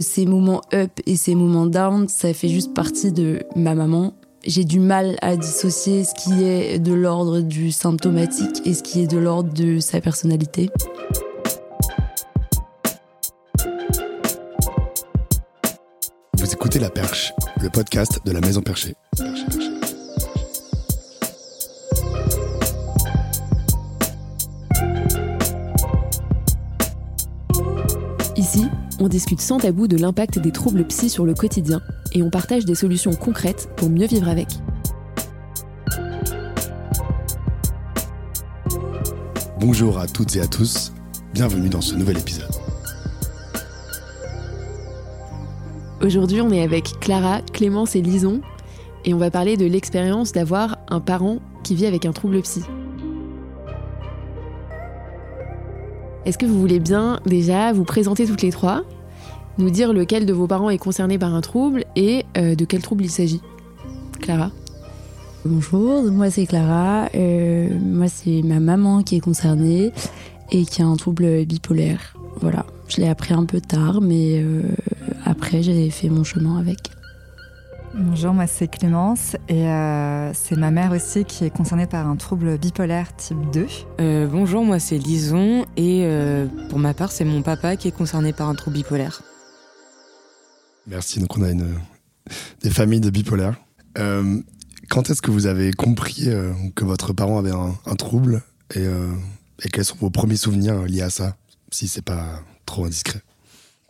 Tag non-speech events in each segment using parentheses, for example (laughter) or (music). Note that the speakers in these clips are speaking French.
Ces moments up et ces moments down, ça fait juste partie de ma maman. J'ai du mal à dissocier ce qui est de l'ordre du symptomatique et ce qui est de l'ordre de sa personnalité. Vous écoutez La Perche, le podcast de la Maison Perchée. Discute sans tabou de l'impact des troubles psy sur le quotidien et on partage des solutions concrètes pour mieux vivre avec. Bonjour à toutes et à tous, bienvenue dans ce nouvel épisode. Aujourd'hui, on est avec Clara, Clémence et Lison et on va parler de l'expérience d'avoir un parent qui vit avec un trouble psy. Est-ce que vous voulez bien déjà vous présenter toutes les trois, nous dire lequel de vos parents est concerné par un trouble et euh, de quel trouble il s'agit Clara Bonjour, moi c'est Clara. Euh, moi c'est ma maman qui est concernée et qui a un trouble bipolaire. Voilà, je l'ai appris un peu tard, mais euh, après j'ai fait mon chemin avec. Bonjour, moi c'est Clémence et euh, c'est ma mère aussi qui est concernée par un trouble bipolaire type 2. Euh, bonjour, moi c'est Lison et euh, pour ma part c'est mon papa qui est concerné par un trouble bipolaire. Merci, donc on a une, des familles de bipolaires. Euh, quand est-ce que vous avez compris euh, que votre parent avait un, trouble et, euh, et quels sont vos premiers souvenirs liés à ça, si c'est pas trop indiscret?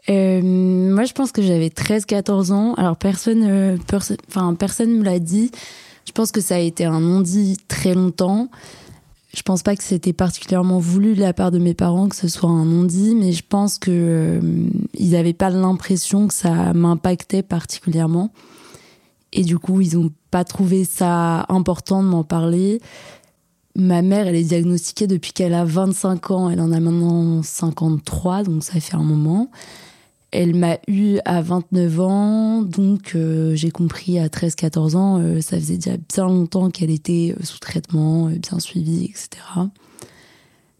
Moi, je pense que j'avais 13-14 ans. Alors, personne, perso- personne me l'a dit. Je pense que ça a été un non-dit très longtemps. Je pense pas que c'était particulièrement voulu de la part de mes parents que ce soit un non-dit, mais je pense que euh, ils avaient pas l'impression que ça m'impactait particulièrement. Et du coup, ils ont pas trouvé ça important de m'en parler. Ma mère, elle est diagnostiquée depuis qu'elle a 25 ans. Elle en a maintenant 53, donc ça fait un moment. Elle m'a eu à 29 ans, donc euh, j'ai compris à 13-14 ans, euh, ça faisait déjà bien longtemps qu'elle était euh, sous traitement, euh, bien suivie, etc.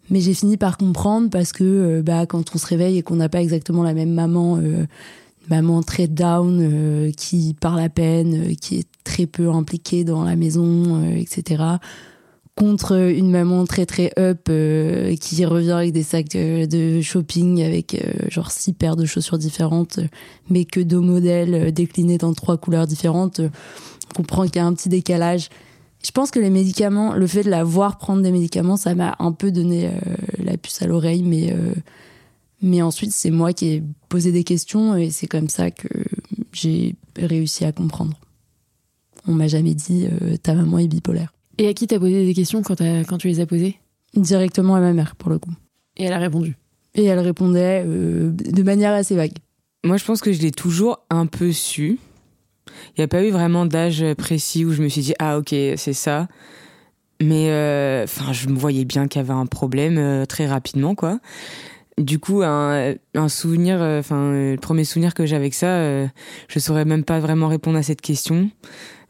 Mais j'ai fini par comprendre parce que bah, quand on se réveille et qu'on n'a pas exactement la même maman, maman très down, qui parle à peine, qui est très peu impliquée dans la maison, etc., contre une maman très très up euh, qui revient avec des sacs de shopping avec euh, genre six paires de chaussures différentes mais que deux modèles euh, déclinés dans trois couleurs différentes. On comprend qu'il y a un petit décalage. Je pense que les médicaments le fait de la voir prendre des médicaments ça m'a un peu donné la puce à l'oreille mais mais ensuite c'est moi qui ai posé des questions et c'est comme ça que j'ai réussi à comprendre. On m'a jamais dit ta maman est bipolaire Et à qui t'as posé des questions quand, tu les as posées? Directement à ma mère pour le coup. Et elle a répondu? Et elle répondait euh, de manière assez vague. Moi je pense que je l'ai toujours un peu su. Il n'y a pas eu vraiment d'âge précis où je me suis dit ah ok c'est ça. Mais euh, enfin je me voyais bien qu'il y avait un problème euh, très rapidement quoi. Du coup un, un souvenir, enfin euh, le premier souvenir que j'ai avec ça, euh, je saurais même pas vraiment répondre à cette question.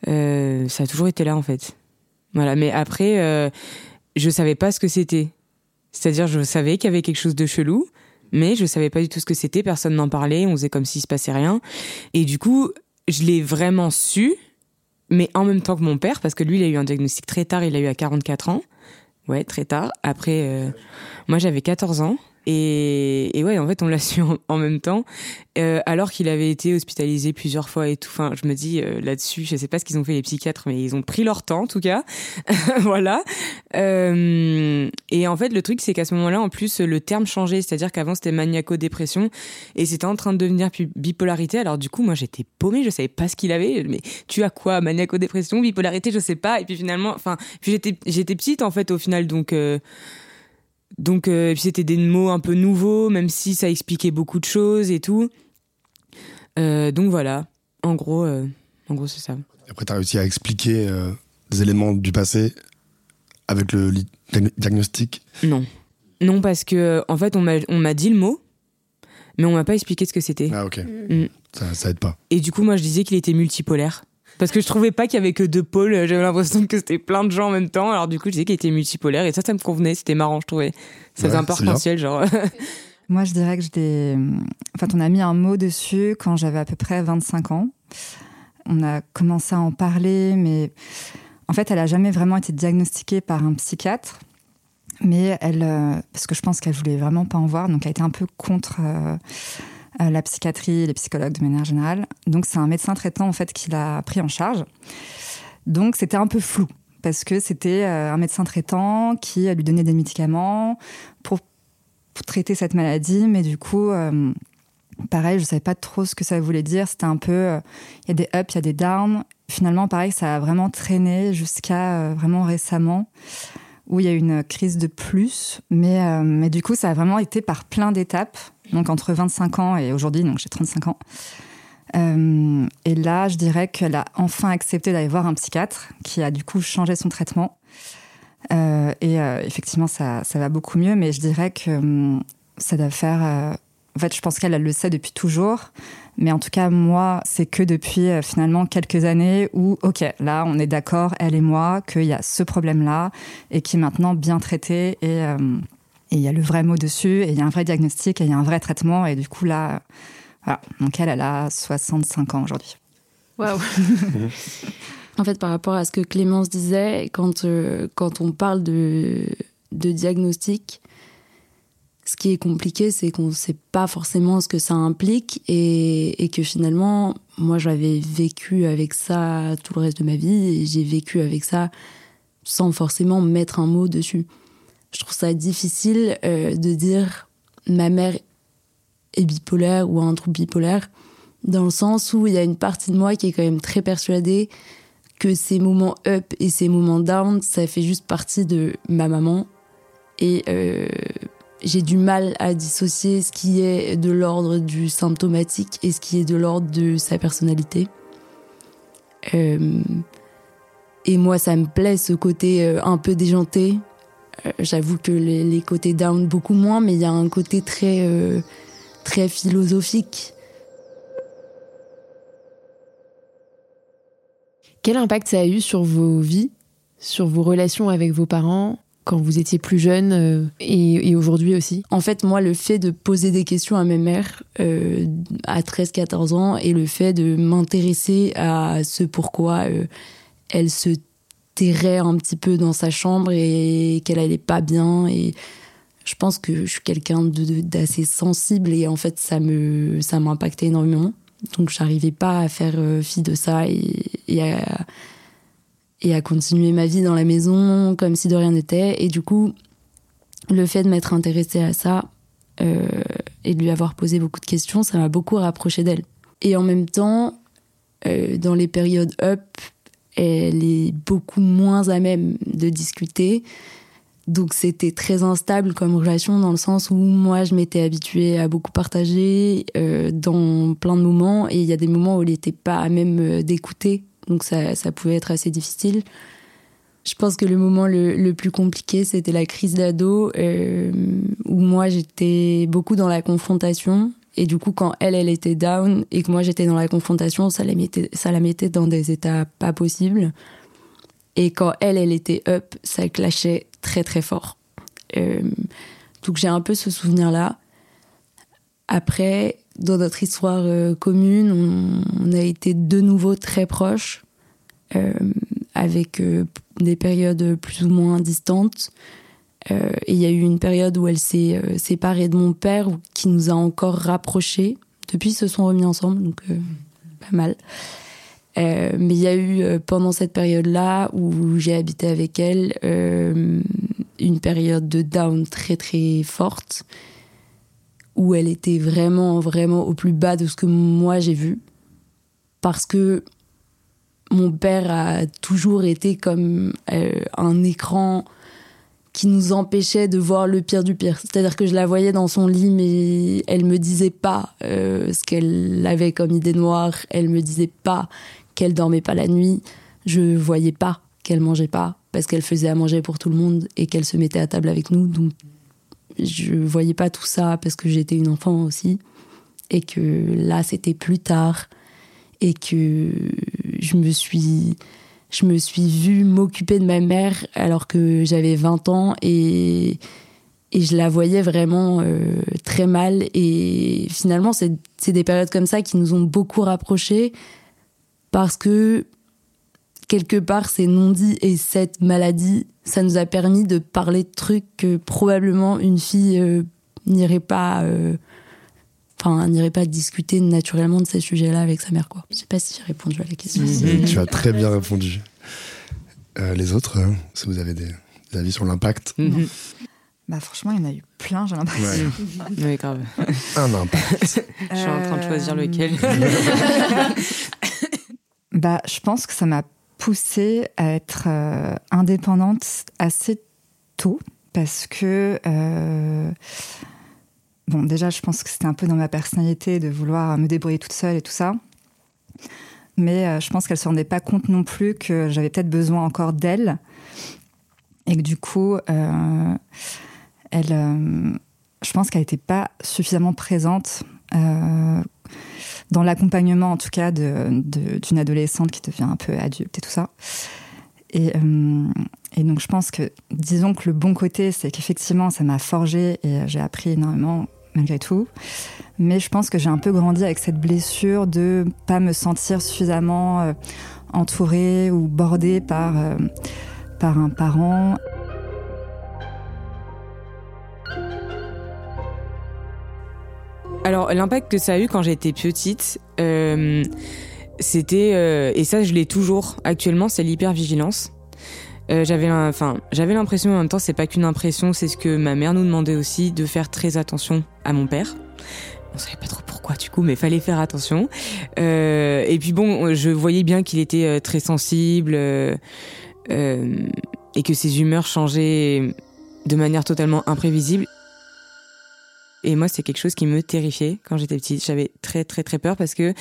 Euh, ça a toujours été là en fait. Voilà mais après euh, je savais pas ce que c'était. C'est-à-dire je savais qu'il y avait quelque chose de chelou. mais je savais pas du tout ce que c'était, personne n'en parlait, on faisait comme s'il se passait rien. Et du coup, je l'ai vraiment su, mais en même temps que mon père, parce que lui, il a eu un diagnostic très tard, il l'a eu à 44 ans. Ouais, très tard. Après, euh, moi, j'avais 14 ans. Et, et ouais, en fait, on l'a (laughs) su en, même temps, euh, alors qu'il avait été hospitalisé plusieurs fois et tout. Enfin, je me dis euh, là-dessus, je sais pas ce qu'ils ont fait les psychiatres, mais ils ont pris leur temps en tout cas. (laughs) voilà. Euh, et en fait, le truc, c'est qu'à ce moment-là, en plus, le terme changeait, c'est-à-dire qu'avant c'était maniaco-dépression et c'était en train de devenir bipolarité. Alors du coup, moi, j'étais paumée, je savais pas ce qu'il avait. Mais tu as quoi, maniaco-dépression, bipolarité, je sais pas. Et puis finalement, enfin, j'étais, j'étais petite en fait au final, donc. Donc, euh, et puis c'était des mots un peu nouveaux, même si ça expliquait beaucoup de choses et tout. Euh, donc voilà, en gros, euh, en gros c'est ça. Après, tu as réussi à expliquer euh, des éléments du passé avec le diagnostic? Non, non parce que en fait on m'a on m'a dit le mot, mais on m'a pas expliqué ce que c'était. Ah, ok. Mm. Ça, ça aide pas. Et du coup moi je disais qu'il était multipolaire. Parce que je trouvais pas qu'il y avait que deux pôles, j'avais l'impression que c'était plein de gens en même temps. Alors du coup, je disais qu'il était multipolaire et ça, ça me convenait, c'était marrant, je trouvais. Ça faisait Ouais, un peu arc-en-ciel, genre. (laughs) Moi, je dirais que j'ai. En fait, on a mis un mot dessus quand j'avais à peu près 25 ans. On a commencé à en parler, mais en fait, elle a jamais vraiment été diagnostiquée par un psychiatre. Mais elle, euh, parce que je pense qu'elle voulait vraiment pas en voir, donc elle a été un peu contre euh, euh, la psychiatrie, les psychologues de manière générale. Donc c'est un médecin traitant en fait qui l'a pris en charge. Donc c'était un peu flou parce que c'était un médecin traitant qui lui donnait des médicaments pour, traiter cette maladie, mais du coup pareil, je savais pas trop ce que ça voulait dire. C'était un peu, il y a des ups, il y a des downs. Finalement, pareil, ça a vraiment traîné jusqu'à vraiment récemment où il y a eu une crise de plus. Mais, euh, mais du coup, ça a vraiment été par plein d'étapes. Donc entre 25 ans et aujourd'hui, donc j'ai 35 ans. Euh, et là, je dirais qu'elle a enfin accepté d'aller voir un psychiatre qui a du coup changé son traitement. Euh, et effectivement, ça, ça va beaucoup mieux, mais je dirais que hum, ça doit faire en fait, je pense qu'elle le sait depuis toujours. Mais en tout cas, moi, c'est que depuis euh, finalement quelques années où, OK, là, on est d'accord, elle et moi, qu'il y a ce problème-là et qui est maintenant bien traité et euh, il y a le vrai mot dessus et il y a un vrai diagnostic et il y a un vrai traitement. Et du coup, là, voilà. Donc, elle, elle a 65 ans aujourd'hui. Waouh! (laughs) en fait, par rapport à ce que Clémence disait, quand, euh, quand on parle de, de diagnostic, ce qui est compliqué, c'est qu'on ne sait pas forcément ce que ça implique et, que finalement, moi, j'avais vécu avec ça tout le reste de ma vie et j'ai vécu avec ça sans forcément mettre un mot dessus. Je trouve ça difficile euh, de dire ma mère est bipolaire ou a un trouble bipolaire, dans le sens où il y a une partie de moi qui est quand même très persuadée que ces moments up et ces moments down, ça fait juste partie de ma maman. Et euh, j'ai du mal à dissocier ce qui est de l'ordre du symptomatique et ce qui est de l'ordre de sa personnalité. Euh, et moi, ça me plaît ce côté euh, un peu déjanté. Euh, j'avoue que les, côtés down beaucoup moins, mais il y a un côté très très philosophique. Quel impact ça a eu sur vos vies, sur vos relations avec vos parents quand vous étiez plus jeune euh, et, aujourd'hui aussi. En fait, moi, le fait de poser des questions à mes mères euh, à 13-14 ans et le fait de m'intéresser à ce pourquoi euh, elle se terrait un petit peu dans sa chambre et qu'elle allait pas bien et je pense que je suis quelqu'un d'assez sensible et en fait ça me ça m'impactait énormément. Donc j'arrivais pas à faire fi de ça et, et à et à continuer ma vie dans la maison comme si de rien n'était. Et du coup, le fait de m'être intéressée à ça euh, et de lui avoir posé beaucoup de questions, ça m'a beaucoup rapproché d'elle. Et en même temps, euh, dans les périodes up, elle est beaucoup moins à même de discuter. Donc c'était très instable comme relation dans le sens où moi je m'étais habituée à beaucoup partager euh, dans plein de moments et il y a des moments où elle n'était pas à même d'écouter donc ça, ça pouvait être assez difficile. Je pense que le moment le, plus compliqué, c'était la crise d'ado, euh, où moi j'étais beaucoup dans la confrontation. Et du coup, quand elle, elle était down et que moi j'étais dans la confrontation, ça la, mettait, ça la mettait dans des états pas possibles. Et quand elle, elle était up, ça clashait très très fort. Euh, donc j'ai un peu ce souvenir-là. Après, dans notre histoire euh, commune, on, a été de nouveau très proches, euh, avec euh, des périodes plus ou moins distantes. et il y a eu une période où elle s'est séparée de mon père, qui nous a encore rapprochés. Depuis, ils se sont remis ensemble, donc pas mal. mais il y a eu pendant cette période-là où j'ai habité avec elle une période de down très très forte où elle était vraiment, vraiment au plus bas de ce que moi j'ai vu. Parce que mon père a toujours été comme euh, un écran qui nous empêchait de voir le pire du pire. C'est-à-dire que je la voyais dans son lit, mais elle me disait pas euh, ce qu'elle avait comme idée noire. Elle me disait pas qu'elle dormait pas la nuit. Je voyais pas qu'elle mangeait pas parce qu'elle faisait à manger pour tout le monde et qu'elle se mettait à table avec nous. Donc je voyais pas tout ça parce que j'étais une enfant aussi et que là c'était plus tard et que je me suis je me suis vue m'occuper de ma mère alors que j'avais 20 ans et et je la voyais vraiment euh, très mal. Et finalement, c'est des périodes comme ça qui nous ont beaucoup rapprochés parce que quelque part, ces non-dits et cette maladie, ça nous a permis de parler de trucs que probablement une fille euh, n'irait pas. Euh, enfin, n'irait pas discuter naturellement de ces sujets-là avec sa mère, quoi. Je sais pas si j'ai répondu à la question. tu as très bien répondu. les autres, hein, si vous avez des, avis sur l'impact mhm. Bah franchement, il y en a eu plein, j'ai l'impression. oui, grave. Un impact. (laughs) Je suis en train de choisir euh, lequel. (laughs) bah, je pense que ça m'a poussée à être euh, indépendante assez tôt parce que euh, bon, déjà, je pense que c'était un peu dans ma personnalité de vouloir me débrouiller toute seule et tout ça. Mais je pense qu'elle se rendait pas compte non plus que j'avais peut-être besoin encore d'elle et que du coup elle, euh, je pense qu'elle n'était pas suffisamment présente euh, dans l'accompagnement, en tout cas, d'une adolescente qui devient un peu adulte et tout ça. Et, euh, et, donc, je pense que, disons que le bon côté, c'est qu'effectivement, ça m'a forgé et j'ai appris énormément malgré tout. Mais je pense que j'ai un peu grandi avec cette blessure de pas me sentir suffisamment entourée ou bordée par, par un parent. Alors, l'impact que ça a eu quand j'étais petite, euh, c'était, euh, et ça je l'ai toujours actuellement, c'est l'hypervigilance. Euh, j'avais, enfin, j'avais l'impression en même temps, c'est pas qu'une impression, c'est ce que ma mère nous demandait aussi, de faire très attention à mon père. On savait pas trop pourquoi du coup, mais fallait faire attention. Et puis bon, je voyais bien qu'il était très sensible et que ses humeurs changeaient de manière totalement imprévisible. Et moi, c'est quelque chose qui me terrifiait quand j'étais petite. J'avais très très très peur parce que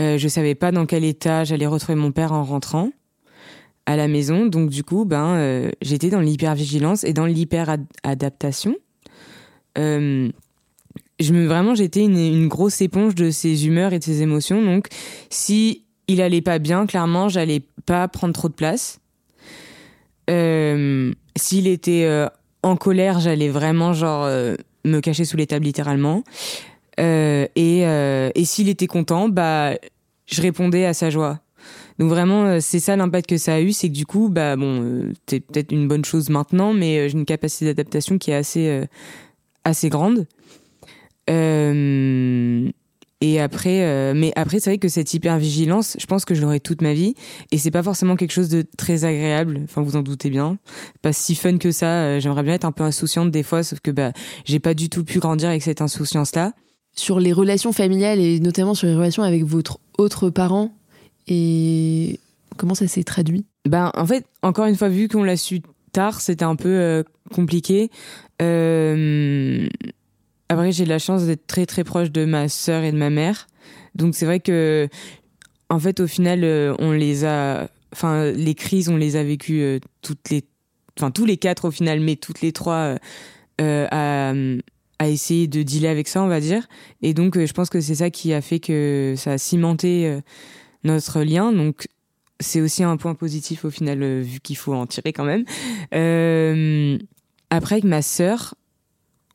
euh, je savais pas dans quel état j'allais retrouver mon père en rentrant à la maison. Donc du coup, ben euh, j'étais dans l'hypervigilance et dans l'hyper-adaptation. Euh, vraiment j'étais une, une, grosse éponge de ses humeurs et de ses émotions. Donc si il allait pas bien, clairement, j'allais pas prendre trop de place. Euh, S'il était euh, en colère, j'allais vraiment genre euh, me cacher sous les tables littéralement. Euh, et, euh, et s'il était content, bah, je répondais à sa joie. Donc vraiment, euh, c'est ça l'impact que ça a eu, c'est que du coup, bah bon, c'est peut-être une bonne chose maintenant, mais j'ai une capacité d'adaptation qui est assez assez grande. Et après, euh, mais après, c'est vrai que cette hypervigilance, je pense que je l'aurai toute ma vie. Et c'est pas forcément quelque chose de très agréable. Enfin, vous en doutez bien. Pas si fun que ça. Euh, j'aimerais bien être un peu insouciante des fois, sauf que bah, j'ai pas du tout pu grandir avec cette insouciance-là. Sur les relations familiales et notamment sur les relations avec votre autre parent et comment ça s'est traduit? Ben, en fait, encore une fois, vu qu'on l'a su tard, c'était un peu euh, compliqué. Euh, après, j'ai la chance d'être très très proche de ma sœur et de ma mère. Donc c'est vrai que, en fait, au final, euh, on les a, enfin, les crises, on les a vécues euh, toutes les, enfin tous les quatre au final, mais toutes les trois euh, à, à essayer de dealer avec ça, on va dire. Et donc, je pense que c'est ça qui a fait que ça a cimenté notre lien. Donc c'est aussi un point positif au final, vu qu'il faut en tirer quand même. après, avec ma sœur,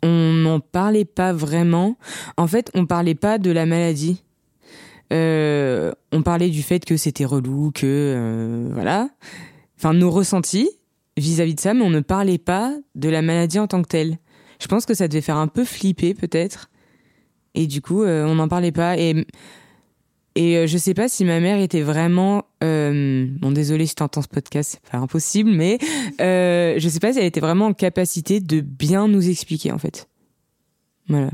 on n'en parlait pas vraiment. En fait, on parlait pas de la maladie. Euh, on parlait du fait que c'était relou, que euh, voilà, enfin nos ressentis vis-à-vis de ça, mais on ne parlait pas de la maladie en tant que telle. Je pense que ça devait faire un peu flipper peut-être, et du coup euh, on n'en parlait pas. Et et euh, je sais pas si ma mère était vraiment euh, bon désolé si t'entends ce podcast, c'est pas impossible, mais euh, je sais pas si elle était vraiment en capacité de bien nous expliquer en fait. Voilà.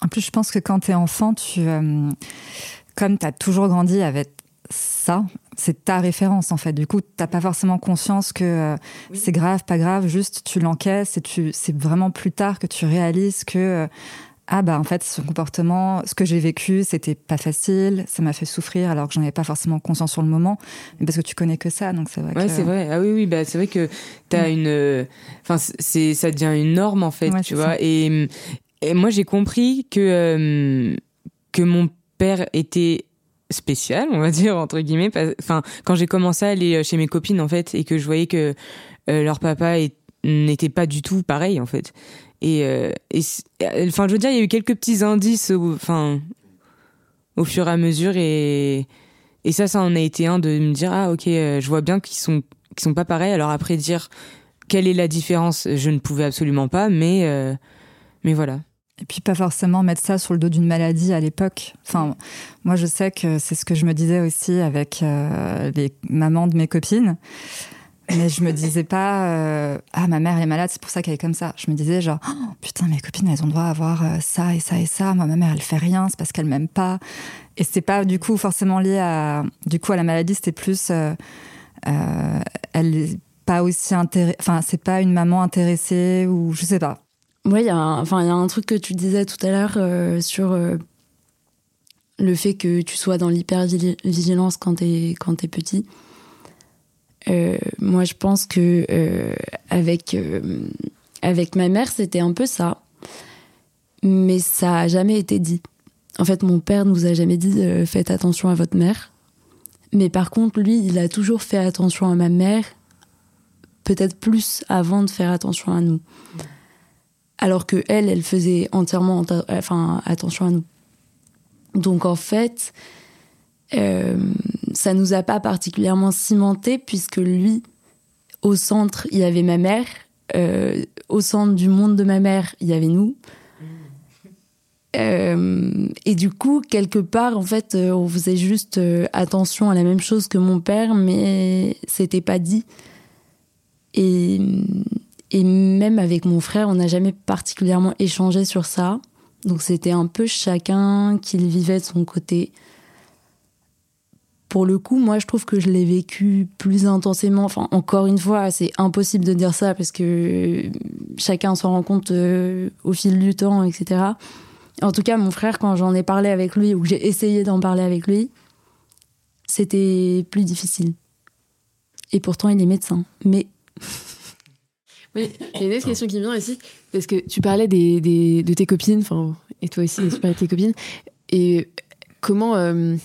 En plus, je pense que quand t'es enfant, tu euh, comme t'as toujours grandi avec ça, c'est ta référence en fait. Du coup, t'as pas forcément conscience que euh, c'est grave, pas grave. Juste, tu l'encaisses et tu. C'est vraiment plus tard que tu réalises que ah bah en fait son comportement, ce que j'ai vécu, c'était pas facile, ça m'a fait souffrir alors que j'en avais pas forcément conscience sur le moment, mais parce que tu connais que ça, donc c'est vrai. Ouais, c'est vrai. Ah oui, oui, bah c'est vrai que t'as mm. une, enfin c'est, ça devient une norme en fait, tu vois. Et, et moi j'ai compris que euh, que mon père était spécial, on va dire entre guillemets. Enfin, quand j'ai commencé à aller chez mes copines en fait et que je voyais que euh, leur papa n'était pas du tout pareil en fait. Et, euh, et enfin, je veux dire, il y a eu quelques petits indices, enfin, au fur et à mesure, et ça, ça en a été un de me dire ah ok, je vois bien qu'ils sont qu'ils sont pas pareils. Alors après dire quelle est la différence, je ne pouvais absolument pas, mais mais voilà. Et puis pas forcément mettre ça sur le dos d'une maladie à l'époque. Enfin, moi je sais que c'est ce que je me disais aussi avec euh, les mamans de mes copines. Mais je me disais pas euh, ah ma mère est malade c'est pour ça qu'elle est comme ça. Je me disais genre oh, putain mes copines elles ont droit à avoir euh, ça et ça et ça. Moi ma mère elle fait rien c'est parce qu'elle m'aime pas. Et c'est pas du coup forcément lié à du coup à la maladie c'était plus elle est pas aussi intéressée enfin c'est pas une maman intéressée ou je sais pas oui, il y, a un, truc que tu disais tout à l'heure euh, sur euh, le fait que tu sois dans l'hypervigilance quand t'es quand es petit. Euh, moi, je pense que avec avec ma mère, c'était un peu ça, mais ça a jamais été dit. En fait, mon père nous a jamais dit faites attention à votre mère. Mais par contre, lui, il a toujours fait attention à ma mère, peut-être plus avant de faire attention à nous alors que elle, elle faisait entièrement enfin, attention à nous. Donc en fait, euh, ça nous a pas particulièrement cimenté puisque lui, au centre, il y avait ma mère, euh, au centre du monde de ma mère, il y avait nous. Euh, et du coup, quelque part, en fait, euh, on faisait juste attention à la même chose que mon père, mais c'était pas dit. Et et même avec mon frère, on n'a jamais particulièrement échangé sur ça. Donc c'était un peu chacun qui vivait de son côté. Pour le coup, moi, je trouve que je l'ai vécu plus intensément. Enfin, encore une fois, c'est impossible de dire ça parce que chacun s'en rend compte euh, au fil du temps, etc. En tout cas, mon frère, quand j'en ai parlé avec lui ou que j'ai essayé d'en parler avec lui, c'était plus difficile. Et pourtant, il est médecin. Mais (laughs) Oui, il y a une autre question qui me vient ici, parce que tu parlais des, des de tes copines, enfin, et toi aussi, tu parlais de tes copines. Et comment, euh,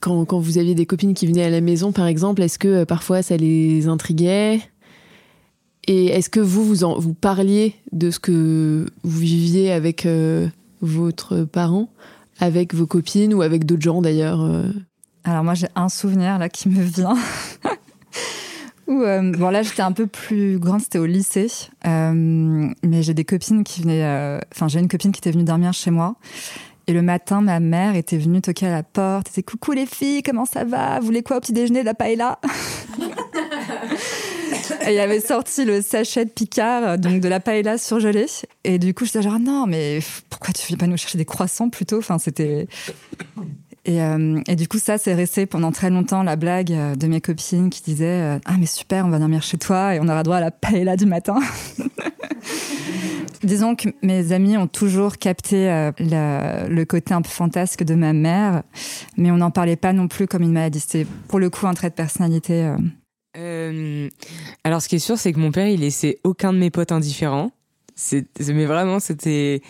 quand, quand, vous aviez des copines qui venaient à la maison, par exemple, est-ce que euh, parfois ça les intriguait? Et est-ce que vous, vous, vous parliez de ce que vous viviez avec euh, votre parent, avec vos copines ou avec d'autres gens d'ailleurs Alors moi, j'ai un souvenir là qui me vient. (laughs) Euh, bon là j'étais un peu plus grande, c'était au lycée, euh, mais j'ai des copines qui venaient, euh, enfin j'ai une copine qui était venue dormir chez moi. Et le matin, ma mère était venue toquer à la porte. Elle disait coucou les filles, comment ça va? Vous voulez quoi au petit déjeuner? De la paella? (laughs) Et il avait sorti le sachet de Picard, donc de la paella surgelée. Et du coup, je disais genre non, mais pourquoi tu viens pas nous chercher des croissants plutôt? Enfin, c'était et, euh, et, du coup, ça, c'est resté pendant très longtemps la blague euh, de mes copines qui disaient euh, Ah, mais super, on va dormir chez toi et on aura droit à la paella du matin. (laughs) Disons que mes amis ont toujours capté le côté un peu fantasque de ma mère, mais on n'en parlait pas non plus comme une maladie. C'était pour le coup un trait de personnalité. alors, ce qui est sûr, c'est que mon père, il laissait aucun de mes potes indifférents. Mais vraiment, c'était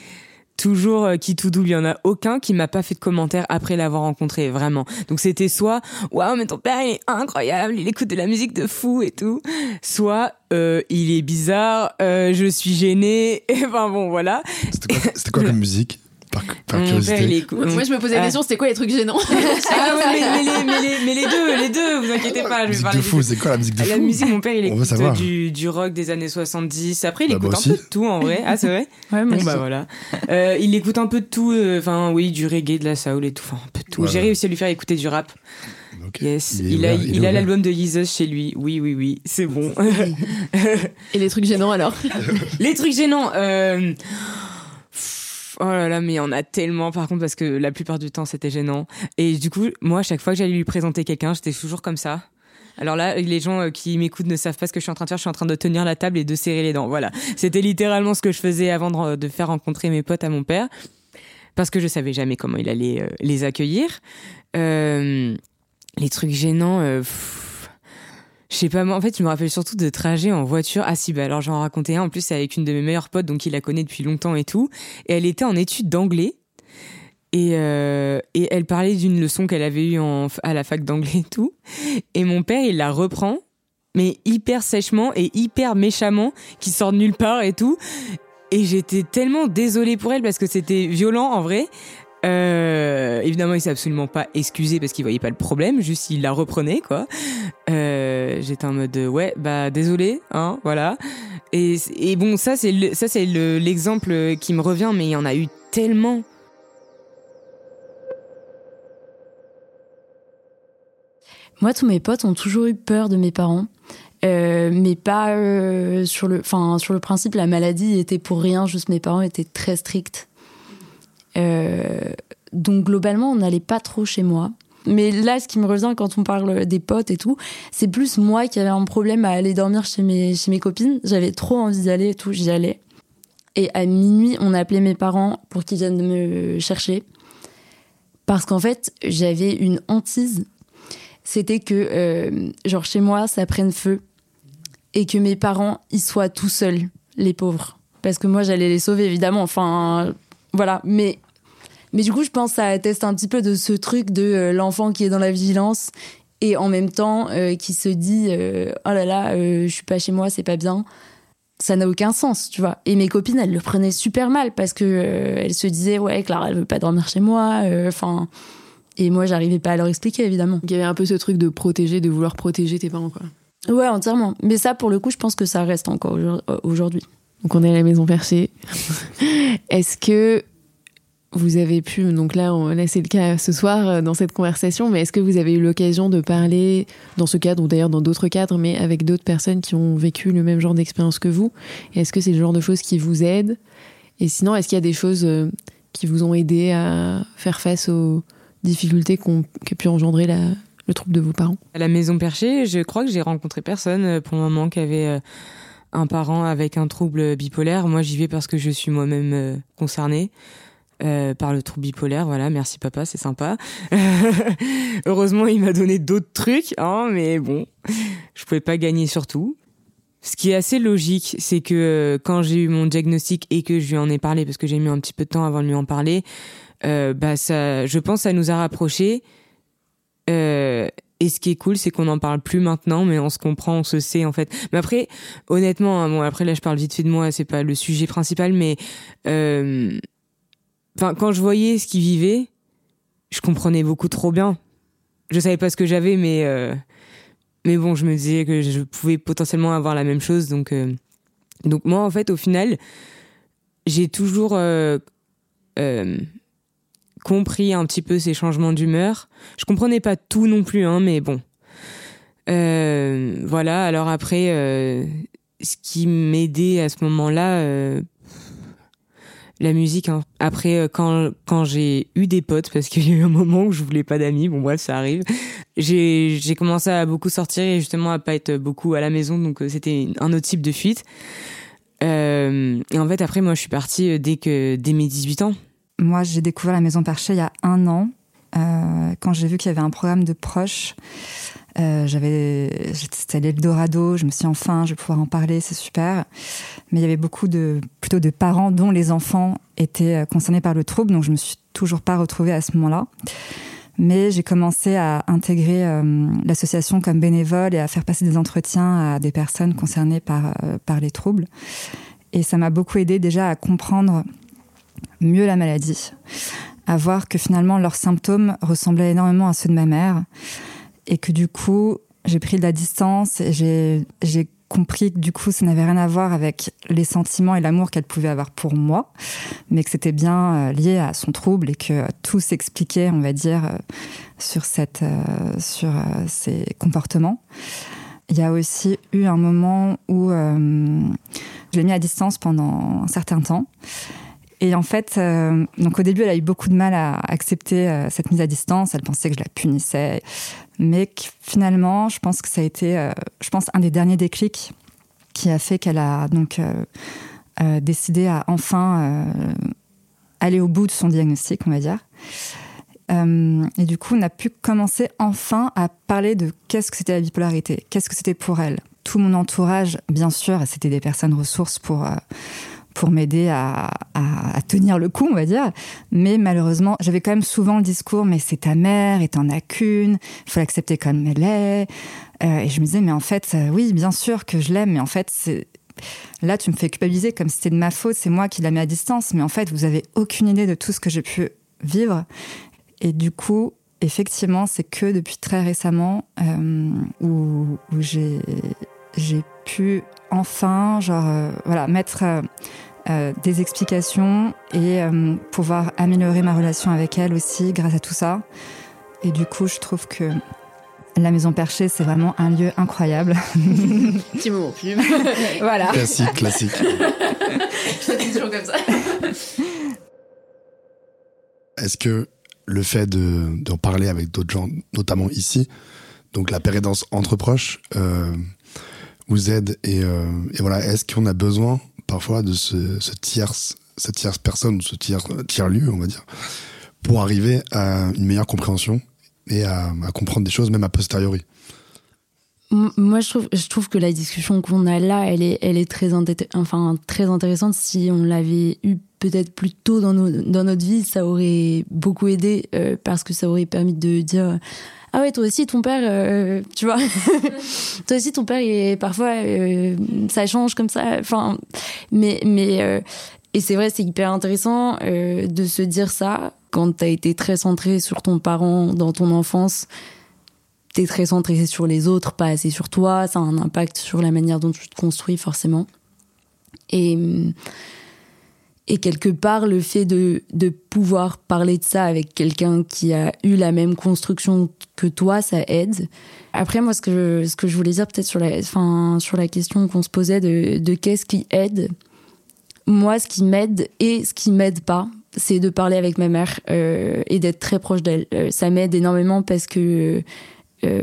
toujours euh, qui tout double, il y en a aucun qui m'a pas fait de commentaire après l'avoir rencontré vraiment. Donc c'était soit waouh mais ton père il est incroyable, il écoute de la musique de fou et tout, soit euh, il est bizarre, euh, je suis gênée, (laughs) enfin bon voilà. C'était quoi, quoi comme (laughs) musique? Par, curiosité. Moi, je me posais la question, c'était quoi les trucs gênants ah mais, les, deux, les deux, vous inquiétez pas. Je vais musique de fou, c'est quoi la musique de fou La musique, mon père, il écoute du, du, rock des années 70. Après, il bah, écoute un peu de tout, en vrai. Ah, c'est vrai Ouais, bon, bah voilà. Euh, il écoute un peu de tout, euh, enfin, oui, du reggae, de la soul et tout, enfin, un peu de tout. J'ai réussi à lui faire écouter du rap. Yes, il, a, il, a l'album de Jesus chez lui. Oui, oui, oui, c'est bon. (laughs) (laughs) et les trucs gênants alors? Les trucs gênants. Euh... Oh là là, mais en a tellement par contre parce que la plupart du temps c'était gênant. Et du coup, moi, chaque fois que j'allais lui présenter quelqu'un, j'étais toujours comme ça. Alors là, les gens euh, qui m'écoutent ne savent pas ce que je suis en train de faire. Je suis en train de tenir la table et de serrer les dents. Voilà. C'était littéralement ce que je faisais avant de, faire rencontrer mes potes à mon père. Parce que je savais jamais comment il allait euh, les accueillir. Euh, les trucs gênants, je sais pas, moi, en fait, je me rappelle surtout de trajets en voiture. Ah si, bah alors j'en racontais un. En plus, avec une de mes meilleures potes, donc il la connaît depuis longtemps et tout. Et elle était en études d'anglais. Et, euh, et elle parlait d'une leçon qu'elle avait eue à la fac d'anglais et tout. Et mon père, il la reprend mais hyper sèchement et hyper méchamment, qui sort de nulle part et tout. Et j'étais tellement désolée pour elle parce que c'était violent en vrai. Euh, évidemment, il s'est absolument pas excusé parce qu'il voyait pas le problème, juste il la reprenait quoi. Euh, J'étais en mode ouais bah désolé hein voilà. Et, bon ça c'est ça c'est l'exemple qui me revient, mais il y en a eu tellement. Moi, tous mes potes ont toujours eu peur de mes parents. Euh, mais pas euh, sur le, enfin sur le principe, la maladie était pour rien. Juste mes parents étaient très stricts. Euh, donc globalement, on n'allait pas trop chez moi. Mais là, ce qui me revient quand on parle des potes et tout, c'est plus moi qui avais un problème à aller dormir chez mes, chez mes copines. J'avais trop envie d'y aller et tout, j'y allais. Et à minuit, on appelait mes parents pour qu'ils viennent me chercher. Parce qu'en fait, j'avais une hantise. C'était que, genre, chez moi, ça prenne feu et que mes parents y soient tout seuls, les pauvres. Parce que moi, j'allais les sauver, évidemment. Enfin, voilà. Mais, mais du coup, je pense que ça atteste un petit peu de ce truc de euh, l'enfant qui est dans la vigilance et en même temps euh, qui se dit euh, Oh là là, je suis pas chez moi, c'est pas bien. Ça n'a aucun sens, tu vois. Et mes copines, elles le prenaient super mal parce que elles se disaient Ouais, Clara, elle veut pas dormir chez moi. Enfin. et moi, j'arrivais pas à leur expliquer, évidemment. Il y avait un peu ce truc de protéger, de vouloir protéger tes parents, quoi. Ouais, entièrement. Mais ça, pour le coup, je pense que ça reste encore aujourd'hui. Donc, on est à la maison perchée. (laughs) Est-ce que vous avez pu, donc là, là c'est le cas ce soir euh, dans cette conversation, mais est-ce que vous avez eu l'occasion de parler dans ce cadre ou d'ailleurs dans d'autres cadres, mais avec d'autres personnes qui ont vécu le même genre d'expérience que vous? Est-ce que c'est le genre de choses qui vous aident? Et sinon, est-ce qu'il y a des choses euh, qui vous ont aidé à faire face aux difficultés qu'ont pu engendrer le trouble de vos parents? À la maison perchée, je crois que j'ai rencontré personne euh, pour le moment qui avait un parent avec un trouble bipolaire. Moi, j'y vais parce que je suis moi-même concernée. Euh, par le trouble bipolaire. Voilà, merci papa, c'est sympa. (laughs) Heureusement, il m'a donné d'autres trucs, hein, mais bon, je pouvais pas gagner sur tout. Ce qui est assez logique, c'est que euh, quand j'ai eu mon diagnostic et que je lui en ai parlé, parce que j'ai mis un petit peu de temps avant de lui en parler, euh, bah ça, je pense, ça nous a rapprochés. Euh, et ce qui est cool, c'est qu'on n'en parle plus maintenant, mais on se comprend, on se sait en fait. Mais après, honnêtement, hein, bon après là je parle vite fait de moi, c'est pas le sujet principal, mais euh, quand je voyais ce qu'il vivait, je comprenais beaucoup trop bien. Je savais pas ce que j'avais, mais euh, mais bon, je me disais que je pouvais potentiellement avoir la même chose, donc euh, donc moi en fait au final, j'ai toujours compris un petit peu ces changements d'humeur. Je comprenais pas tout non plus, hein, mais bon. voilà. Alors après, ce qui m'aidait à ce moment-là, la musique. Hein. Après, euh, quand, quand j'ai eu des potes, parce qu'il y a eu un moment où je voulais pas d'amis, bon bref, ça arrive, j'ai, commencé à beaucoup sortir et justement à pas être beaucoup à la maison, donc euh, c'était un autre type de fuite. Euh, et en fait, après, moi, je suis partie dès, que, dès mes 18 ans. Moi, j'ai découvert la Maison Perchée il y a un an, euh, quand j'ai vu qu'il y avait un programme de proches. Euh, j'avais, c'était l'Eldorado. Je me suis dit, enfin, je vais pouvoir en parler, c'est super. Mais il y avait beaucoup de, plutôt de parents dont les enfants étaient euh, concernés par le trouble, donc je me suis toujours pas retrouvée à ce moment-là. Mais j'ai commencé à intégrer euh, l'association comme bénévole et à faire passer des entretiens à des personnes concernées par, par les troubles. Et ça m'a beaucoup aidé déjà à comprendre mieux la maladie, à voir que finalement leurs symptômes ressemblaient énormément à ceux de ma mère et que du coup, j'ai pris de la distance et j'ai compris que du coup, ça n'avait rien à voir avec les sentiments et l'amour qu'elle pouvait avoir pour moi, mais que c'était bien euh, lié à son trouble et que tout s'expliquait, on va dire, euh, sur, cette, euh, sur ses comportements. Il y a aussi eu un moment où euh, je l'ai mis à distance pendant un certain temps. Et en fait, euh, donc au début, elle a eu beaucoup de mal à accepter euh, cette mise à distance. Elle pensait que je la punissais, mais finalement, je pense que ça a été, euh, je pense, un des derniers déclics qui a fait qu'elle a donc décidé à enfin aller au bout de son diagnostic, on va dire. et du coup, on a pu commencer enfin à parler de qu'est-ce que c'était la bipolarité, qu'est-ce que c'était pour elle. Tout mon entourage, bien sûr, c'était des personnes ressources pour pour m'aider à, tenir le coup, on va dire. Mais malheureusement, j'avais quand même souvent le discours, mais c'est ta mère et t'en as qu'une, il faut l'accepter comme elle est. Euh, et je me disais, mais en fait, euh, oui, bien sûr que je l'aime, mais en fait, là, tu me fais culpabiliser comme si c'était de ma faute, c'est moi qui la mets à distance, mais en fait, vous avez aucune idée de tout ce que j'ai pu vivre. Et du coup, effectivement, c'est que depuis très récemment euh, où, j'ai pu enfin, genre, voilà, mettre des explications et pouvoir améliorer ma relation avec elle aussi grâce à tout ça. Et du coup, je trouve que la Maison Perchée, c'est vraiment un lieu incroyable. (laughs) Petit moment pub. (laughs) voilà. Classique, classique. Je toujours comme ça. Est-ce que le fait d'en parler avec d'autres gens, notamment ici, donc la pérédance entre proches, euh, vous aide et, euh, et voilà, est-ce qu'on a besoin parfois de ce, ce cette tierce personne ou ce tiers, tiers lieu, on va dire, pour arriver à une meilleure compréhension et à, comprendre des choses même a posteriori. Moi, je trouve, je trouve que la discussion qu'on a là, elle est, elle est très, enfin, très intéressante. Si on l'avait eu peut-être plus tôt dans, nos, dans notre vie, ça aurait beaucoup aidé euh, parce que ça aurait permis de dire ah ouais toi aussi ton père euh, tu vois. (laughs) Toi aussi ton père est parfois euh, ça change comme ça. Enfin mais mais et c'est vrai c'est hyper intéressant de se dire ça quand t'as été très centré sur ton parent dans ton enfance, t'es très centré sur les autres, pas assez sur toi, ça a un impact sur la manière dont tu te construis forcément. Et, et quelque part, le fait de, de pouvoir parler de ça avec quelqu'un qui a eu la même construction que toi, ça aide. Après, moi, ce que je, ce que je voulais dire peut-être sur la, sur la question qu'on se posait de, de qu'est-ce qui aide, moi, ce qui m'aide et ce qui m'aide pas, c'est de parler avec ma mère euh, et d'être très proche d'elle. Euh, ça m'aide énormément parce que euh,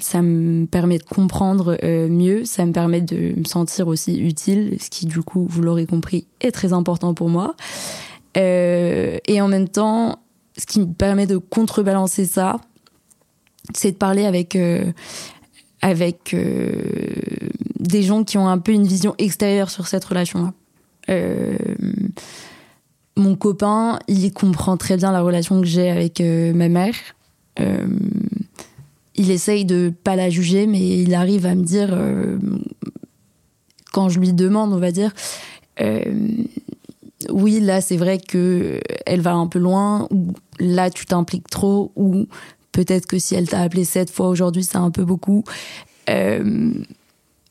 ça me permet de comprendre mieux, ça me permet de me sentir aussi utile, ce qui du coup, vous l'aurez compris, est très important pour moi. et en même temps, ce qui me permet de contrebalancer ça, c'est de parler avec avec des gens qui ont un peu une vision extérieure sur cette relation-là. Euh, mon copain, il comprend très bien la relation que j'ai avec euh, ma mère. Euh, il essaye de pas la juger, mais il arrive à me dire, euh, quand je lui demande, on va dire, oui, là, c'est vrai que elle va un peu loin, ou là, tu t'impliques trop, ou peut-être que si elle t'a appelé sept fois aujourd'hui, c'est un peu beaucoup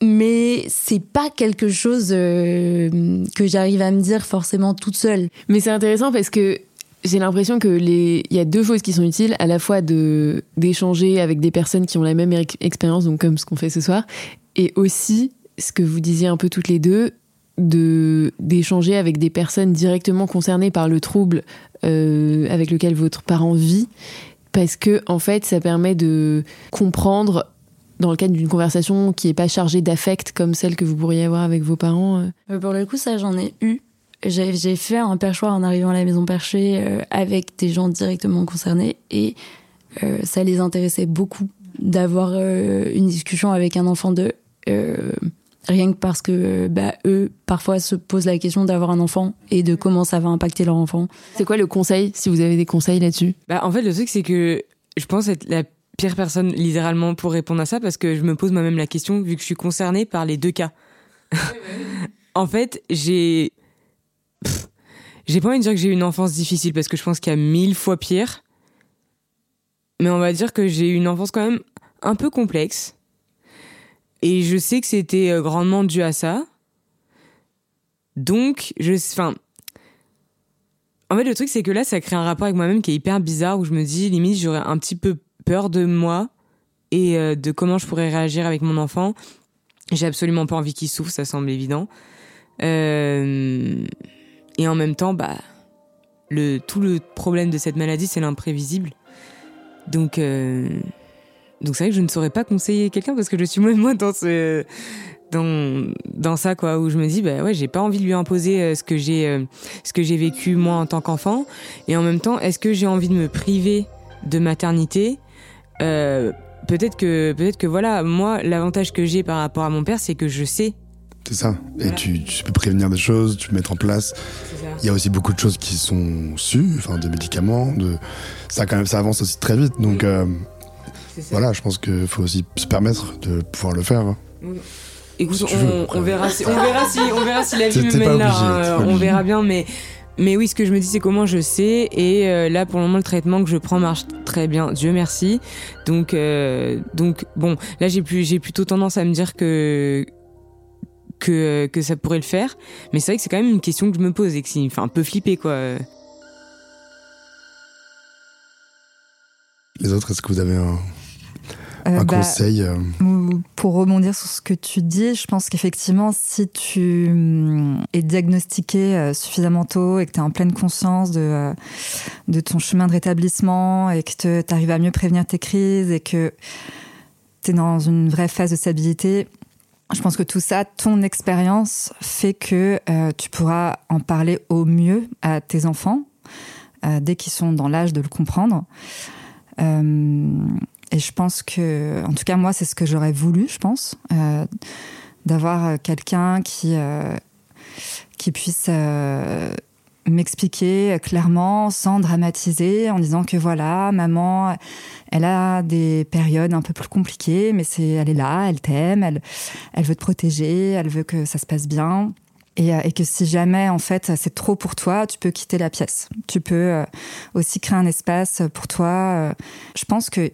mais c'est pas quelque chose euh, que j'arrive à me dire forcément toute seule. Mais c'est intéressant parce que j'ai l'impression que les il y a deux choses qui sont utiles à la fois de d'échanger avec des personnes qui ont la même expérience donc comme ce qu'on fait ce soir et aussi ce que vous disiez un peu toutes les deux de d'échanger avec des personnes directement concernées par le trouble euh, avec lequel votre parent vit parce que en fait ça permet de comprendre dans le cadre d'une conversation qui n'est pas chargée d'affect comme celle que vous pourriez avoir avec vos parents euh euh, Pour le coup, ça, j'en ai eu. J'ai fait un perchoir en arrivant à la maison perchée euh, avec des gens directement concernés et ça les intéressait beaucoup d'avoir une discussion avec un enfant d'eux. rien que parce que bah, eux, parfois, se posent la question d'avoir un enfant et de comment ça va impacter leur enfant. C'est quoi le conseil, si vous avez des conseils là-dessus? Bah, En fait, le truc, c'est que je pense être la pire personne littéralement pour répondre à ça parce que je me pose moi-même la question vu que je suis concernée par les deux cas. (laughs) en fait, j'ai j'ai pas envie de dire que j'ai eu une enfance difficile parce que je pense qu'il y a mille fois pire. Mais on va dire que j'ai eu une enfance quand même un peu complexe. Et je sais que c'était euh, grandement dû à ça. Donc, je, enfin, en fait, le truc, c'est que là, ça crée un rapport avec moi-même qui est hyper bizarre où je me dis, limite, j'aurais un petit peu peur de moi et euh, de comment je pourrais réagir avec mon enfant. J'ai absolument pas envie qu'il souffre, ça semble évident. Euh, et en même temps, bah, le, tout le problème de cette maladie, c'est l'imprévisible. Donc, euh, donc c'est vrai que je ne saurais pas conseiller quelqu'un parce que je suis moi dans ce, dans, ça, quoi, où je me dis, bah ouais, j'ai pas envie de lui imposer ce que j'ai, ce que j'ai vécu moi en tant qu'enfant. Et en même temps, est-ce que j'ai envie de me priver de maternité? Euh, peut-être que peut-être que voilà, moi l'avantage que j'ai par rapport à mon père, c'est que je sais C'est ça. Et tu, tu, peux prévenir des choses, tu peux mettre en place. Il y a aussi beaucoup de choses qui sont sues, enfin, de médicaments, de ça quand même, ça avance aussi très vite. Donc euh, voilà, je pense qu'il faut aussi se permettre de pouvoir le faire. Écoute, on, verra si, on verra si, on verra si la vie me mène là. Hein, on verra bien, mais mais oui, ce que je me dis, c'est comment je sais. Et euh, là, pour le moment, le traitement que je prends marche très bien. Dieu merci. Donc, euh, donc bon, là, j'ai plus, j'ai plutôt tendance à me dire que que que ça pourrait le faire. Mais c'est vrai que c'est quand même une question que je me pose et que c'est, enfin, un peu flipper, quoi. Les autres, est-ce que vous avez un, un bah, conseil euh Pour rebondir sur ce que tu dis, je pense qu'effectivement, si tu hum, es diagnostiqué euh, suffisamment tôt et que tu es en pleine conscience de, euh, de ton chemin de rétablissement et que tu arrives à mieux prévenir tes crises et que tu es dans une vraie phase de stabilité, je pense que tout ça, ton expérience fait que tu pourras en parler au mieux à tes enfants dès qu'ils sont dans l'âge de le comprendre. Et je pense que, en tout cas, moi, c'est ce que j'aurais voulu, je pense, euh, d'avoir quelqu'un qui, euh, qui puisse euh, m'expliquer clairement, sans dramatiser, en disant que voilà, maman, elle a des périodes un peu plus compliquées, mais c'est, elle est là, elle t'aime, elle, elle veut te protéger, elle veut que ça se passe bien. Et, et, que si jamais en fait c'est trop pour toi, tu peux quitter la pièce. Tu peux aussi créer un espace pour toi. Je pense que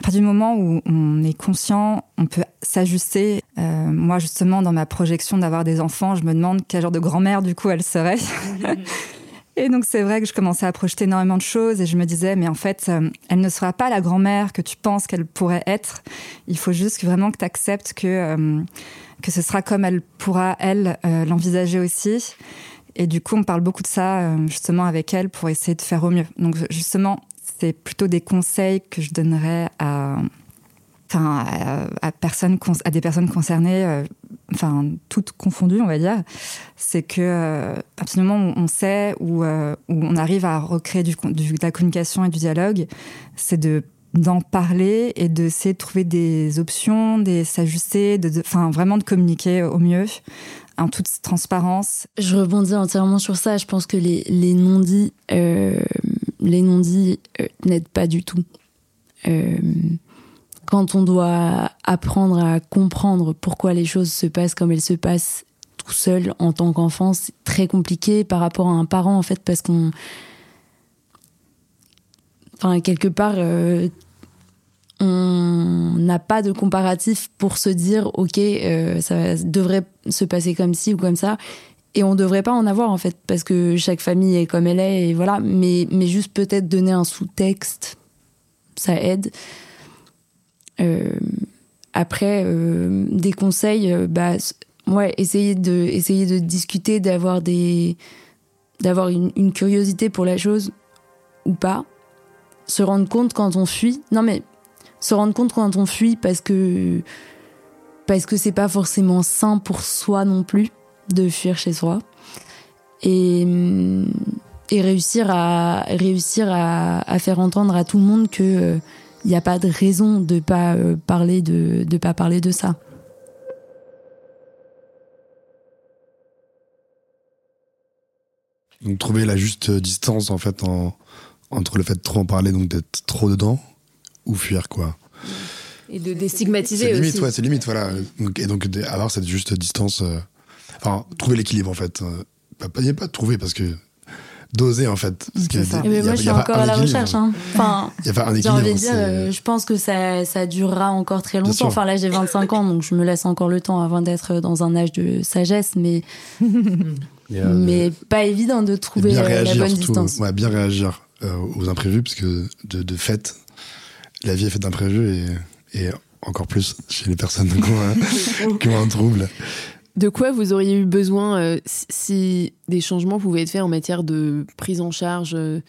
à partir du moment où on est conscient, on peut s'ajuster. Euh, moi, justement, dans ma projection d'avoir des enfants, je me demande quel genre de grand-mère, du coup, elle serait. (laughs) et donc, c'est vrai que je commençais à projeter énormément de choses et je me disais, mais en fait, euh, elle ne sera pas la grand-mère que tu penses qu'elle pourrait être. Il faut juste vraiment que tu acceptes que, euh, que ce sera comme elle pourra, elle, l'envisager aussi. Et du coup, on parle beaucoup de ça, justement, avec elle pour essayer de faire au mieux. Donc, justement, c'est plutôt des conseils que je donnerais à, à, personnes, à des personnes concernées, euh, enfin, toutes confondues, on va dire. C'est que, euh, à partir du moment où on sait, où, euh, où on arrive à recréer du, de la communication et du dialogue, c'est de d'en parler et d'essayer de trouver des options, de s'ajuster, de, enfin vraiment de communiquer au mieux en toute transparence. Je rebondis entièrement sur ça. Je pense que les, les non-dits les non-dits euh, n'aident pas du tout. Euh, quand on doit apprendre à comprendre pourquoi les choses se passent comme elles se passent tout seul en tant qu'enfant, c'est très compliqué par rapport à un parent en fait parce qu'on, enfin quelque part, euh, on n'a pas de comparatif pour se dire ok ça devrait se passer comme ci ou comme ça et on devrait pas en avoir en fait parce que chaque famille est comme elle est et voilà. Mais mais juste peut-être donner un sous-texte ça aide. Euh, après euh, des conseils euh, bah ouais essayer de essayer de discuter d'avoir des d'avoir une, une, curiosité pour la chose ou pas. Se rendre compte quand on fuit. Non mais se rendre compte quand on fuit parce que parce que c'est pas forcément sain pour soi non plus de fuir chez soi et, et réussir à réussir à, à, faire entendre à tout le monde que il euh, n'y a pas de raison de pas euh, parler de de pas parler de ça. Donc trouver la juste distance en fait en, entre le fait de trop en parler donc d'être trop dedans ou fuir quoi. Et de déstigmatiser aussi. Limite, ouais, c'est limite voilà. et donc avoir cette juste distance. Euh, Enfin, trouver l'équilibre en fait. Euh, pas, pas, pas trouver parce que doser en fait. Parce que, mais moi, je suis encore à la recherche. Hein. Enfin, il y a un équilibre. J'ai envie de dire, euh, je pense que ça, ça durera encore très longtemps. Enfin, là, j'ai 25 ans, donc je me laisse encore le temps avant d'être dans un âge de sagesse, mais, (laughs) mais pas évident de trouver la bonne distance. Ouais, bien réagir euh, aux imprévus, parce que de, de fait, la vie est faite d'imprévus et, et encore plus chez les personnes (laughs) qui ont un trouble. De quoi vous auriez eu besoin euh, si des changements pouvaient être faits en matière de prise en charge euh,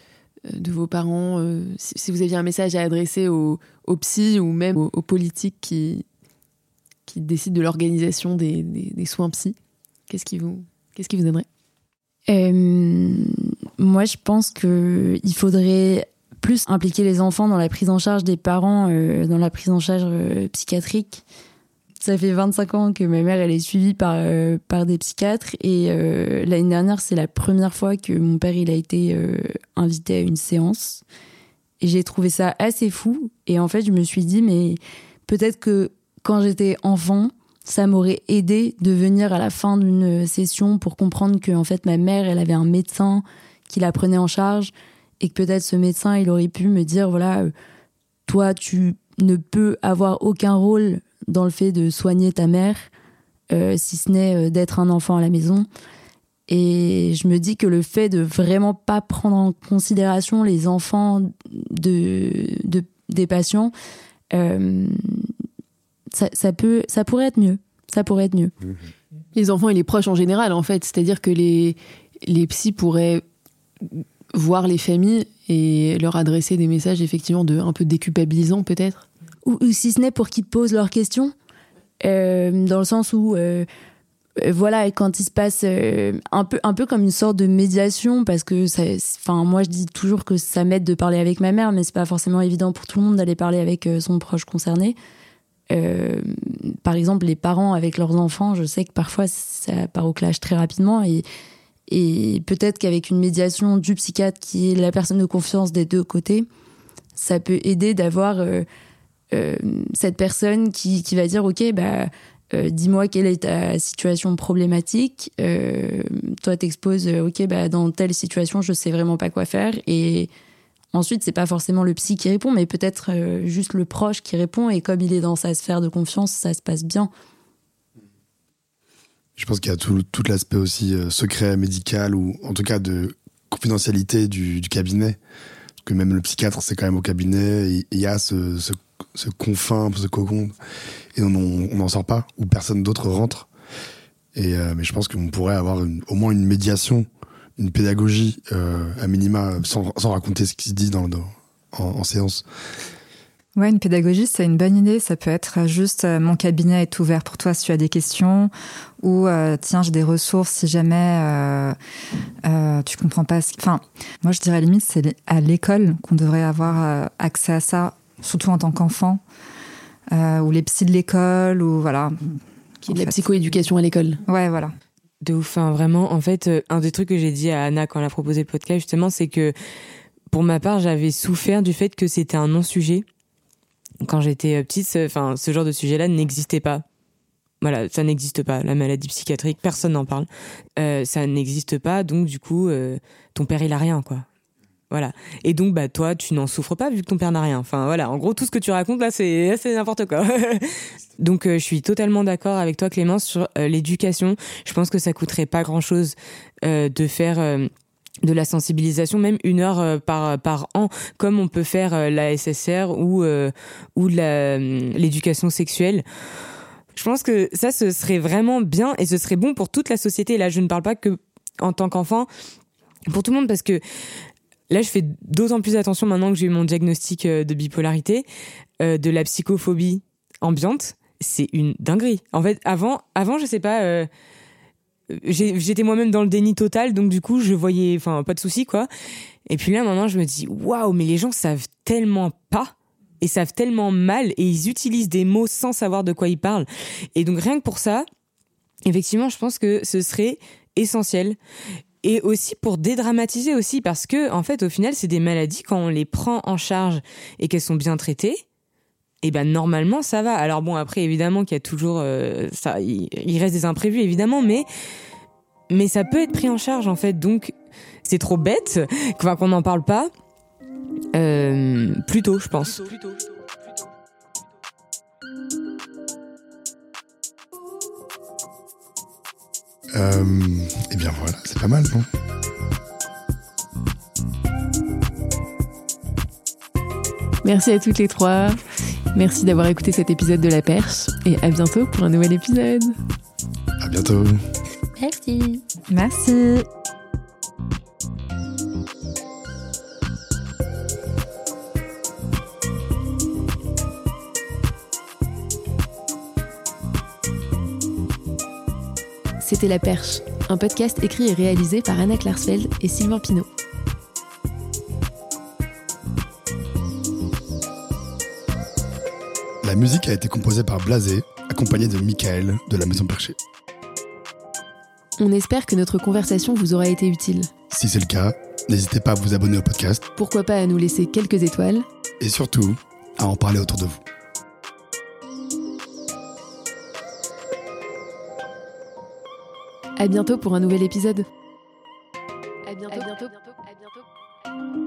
de vos parents euh, si, vous aviez un message à adresser aux, psy ou même aux, politiques qui, qui décident de l'organisation des, soins psy, qu'est-ce qui vous, qu'est-ce qui vous aimerait Moi, je pense qu'il faudrait plus impliquer les enfants dans la prise en charge des parents, dans la prise en charge psychiatrique ça fait 25 ans que ma mère elle est suivie par euh, par des psychiatres et euh, l'année dernière c'est la première fois que mon père il a été euh, invité à une séance. Et j'ai trouvé ça assez fou. Et en fait je me suis dit mais peut-être que quand j'étais enfant ça m'aurait aidé de venir à la fin d'une session pour comprendre que en fait ma mère elle avait un médecin qui la prenait en charge et que peut-être ce médecin il aurait pu me dire voilà toi tu ne peux avoir aucun rôle dans le fait de soigner ta mère, euh, si ce n'est euh, d'être un enfant à la maison. Et je me dis que le fait de vraiment pas prendre en considération les enfants de, de des patients, euh, ça, peut, ça pourrait être mieux. Ça pourrait être mieux. Les enfants et les proches en général, en fait. C'est-à-dire que les, les psys pourraient voir les familles et leur adresser des messages effectivement de un peu déculpabilisants peut-être ou, si ce n'est pour qu'ils posent leurs questions, euh, dans le sens où, euh, euh, voilà, quand il se passe un, peu, un peu comme une sorte de médiation, parce que, enfin, moi je dis toujours que ça m'aide de parler avec ma mère, mais c'est pas forcément évident pour tout le monde d'aller parler avec son proche concerné. par exemple, les parents avec leurs enfants, je sais que parfois ça part au clash très rapidement et, peut-être qu'avec une médiation du psychiatre qui est la personne de confiance des deux côtés, ça peut aider d'avoir cette personne qui, qui, va dire ok bah euh, dis-moi quelle est ta situation problématique euh, toi t'exposes ok bah dans telle situation je sais vraiment pas quoi faire. Et ensuite c'est pas forcément le psy qui répond mais peut-être juste le proche qui répond. Et comme il est dans sa sphère de confiance ça se passe bien. Je pense qu'il y a tout, tout l'aspect aussi secret médical ou en tout cas de confidentialité du, cabinet. Que même le psychiatre c'est quand même au cabinet. Il y a ce, ce ce confin, ce cocon, et on n'en sort pas, ou personne d'autre rentre. Et, euh, mais je pense qu'on pourrait avoir au moins une médiation, une pédagogie, euh, à minima, sans, raconter ce qui se dit dans, en, séance. Ouais, une pédagogie, c'est une bonne idée. Ça peut être juste euh, mon cabinet est ouvert pour toi si tu as des questions, ou tiens, j'ai des ressources si jamais tu comprends pas. Ce... Enfin, moi je dirais limite c'est à l'école qu'on devrait avoir accès à ça surtout en tant qu'enfant, euh, ou les psys de l'école, ou voilà. Qui est de la psychoéducation à l'école. Ouais, voilà. De ouf, hein, vraiment. En fait, euh, un des trucs que j'ai dit à Anna quand elle a proposé le podcast, justement, c'est que pour ma part, j'avais souffert du fait que c'était un non-sujet. Quand j'étais euh, petite, enfin, ce genre de sujet-là n'existait pas. Voilà, ça n'existe pas. La maladie psychiatrique, personne n'en parle. Euh, ça n'existe pas, donc du coup, euh, ton père il a rien, quoi. Voilà. Et donc, bah, toi, tu n'en souffres pas vu que ton père n'a rien. Enfin, voilà. En gros, tout ce que tu racontes là, c'est, (laughs) n'importe quoi. (laughs) donc, euh, je suis totalement d'accord avec toi, Clémence, sur euh, l'éducation. Je pense que ça coûterait pas grand chose euh, de faire de la sensibilisation, même une heure par par an, comme on peut faire la SSR ou ou l'éducation sexuelle. Je pense que ça, ce serait vraiment bien et ce serait bon pour toute la société. Là, je ne parle pas que en tant qu'enfant, pour tout le monde, parce que Là, je fais d'autant plus attention maintenant que j'ai eu mon diagnostic euh, de bipolarité, euh, de la psychophobie ambiante. C'est une dinguerie. En fait, avant, avant, je sais pas, euh, j'étais moi-même dans le déni total, donc du coup, je voyais, enfin, pas de souci, quoi. Et puis là, maintenant, je me dis, waouh, mais les gens savent tellement pas et savent tellement mal et ils utilisent des mots sans savoir de quoi ils parlent. Et donc, rien que pour ça, effectivement, je pense que ce serait essentiel et aussi pour dédramatiser aussi parce que en fait au final c'est des maladies quand on les prend en charge et qu'elles sont bien traitées et eh ben normalement ça va. Alors bon après évidemment qu'il y a toujours euh, ça il, reste des imprévus évidemment mais mais ça peut être pris en charge en fait. Donc c'est trop bête (laughs) qu'on n'en parle pas euh, plutôt je pense Euh, eh bien voilà, c'est pas mal, non? Merci à toutes les trois. Merci d'avoir écouté cet épisode de La Perche et à bientôt pour un nouvel épisode. À bientôt. Merci. Merci. C'était La Perche, un podcast écrit et réalisé par Anna Klarsfeld et Sylvain Pinault. La musique a été composée par Blasé, accompagné de Michael de la Maison Perchée. On espère que notre conversation vous aura été utile. Si c'est le cas, n'hésitez pas à vous abonner au podcast Pourquoi pas à nous laisser quelques étoiles et surtout à en parler autour de vous. À bientôt pour un nouvel épisode. À bientôt. À bientôt. À bientôt.